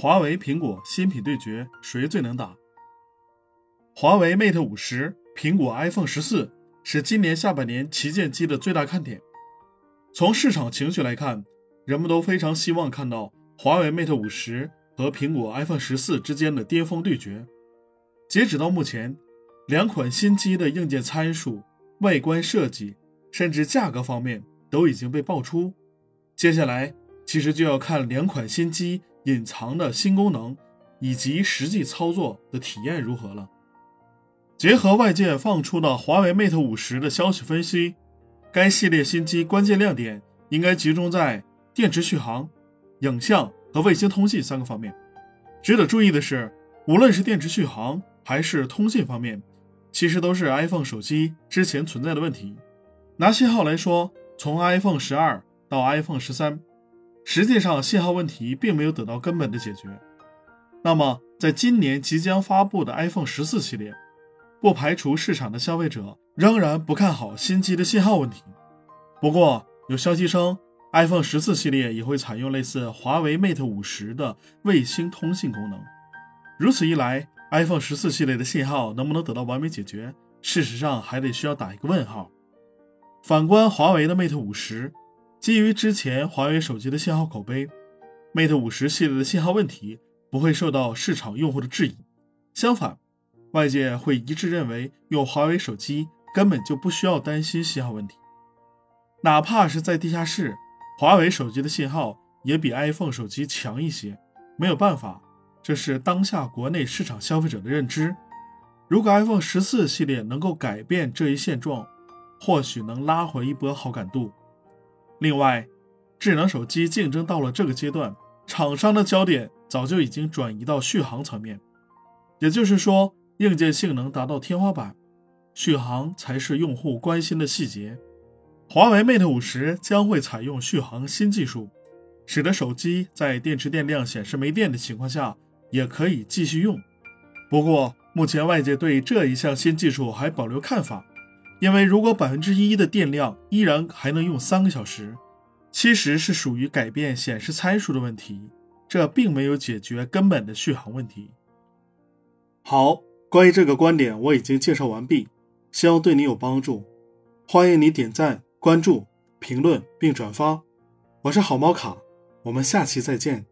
华为、苹果新品对决，谁最能打？华为 Mate 五十、苹果 iPhone 十四是今年下半年旗舰机的最大看点。从市场情绪来看，人们都非常希望看到华为 Mate 五十和苹果 iPhone 十四之间的巅峰对决。截止到目前，两款新机的硬件参数、外观设计，甚至价格方面都已经被爆出。接下来，其实就要看两款新机隐藏的新功能以及实际操作的体验如何了。结合外界放出的华为 Mate 五十的消息分析，该系列新机关键亮点应该集中在电池续航、影像和卫星通信三个方面。值得注意的是，无论是电池续航还是通信方面，其实都是 iPhone 手机之前存在的问题。拿信号来说，从 iPhone 十二到 iPhone 十三，实际上信号问题并没有得到根本的解决。那么，在今年即将发布的 iPhone 十四系列，不排除市场的消费者仍然不看好新机的信号问题。不过，有消息称，iPhone 十四系列也会采用类似华为 Mate 五十的卫星通信功能。如此一来，iPhone 十四系列的信号能不能得到完美解决，事实上还得需要打一个问号。反观华为的 Mate 五十，基于之前华为手机的信号口碑，Mate 五十系列的信号问题不会受到市场用户的质疑。相反，外界会一致认为，用华为手机根本就不需要担心信号问题，哪怕是在地下室，华为手机的信号也比 iPhone 手机强一些。没有办法，这是当下国内市场消费者的认知。如果 iPhone 十四系列能够改变这一现状，或许能拉回一波好感度。另外，智能手机竞争到了这个阶段，厂商的焦点早就已经转移到续航层面，也就是说。硬件性能达到天花板，续航才是用户关心的细节。华为 Mate 五十将会采用续航新技术，使得手机在电池电量显示没电的情况下也可以继续用。不过，目前外界对这一项新技术还保留看法，因为如果百分之一的电量依然还能用三个小时，其实是属于改变显示参数的问题，这并没有解决根本的续航问题。好。关于这个观点，我已经介绍完毕，希望对你有帮助。欢迎你点赞、关注、评论并转发。我是好猫卡，我们下期再见。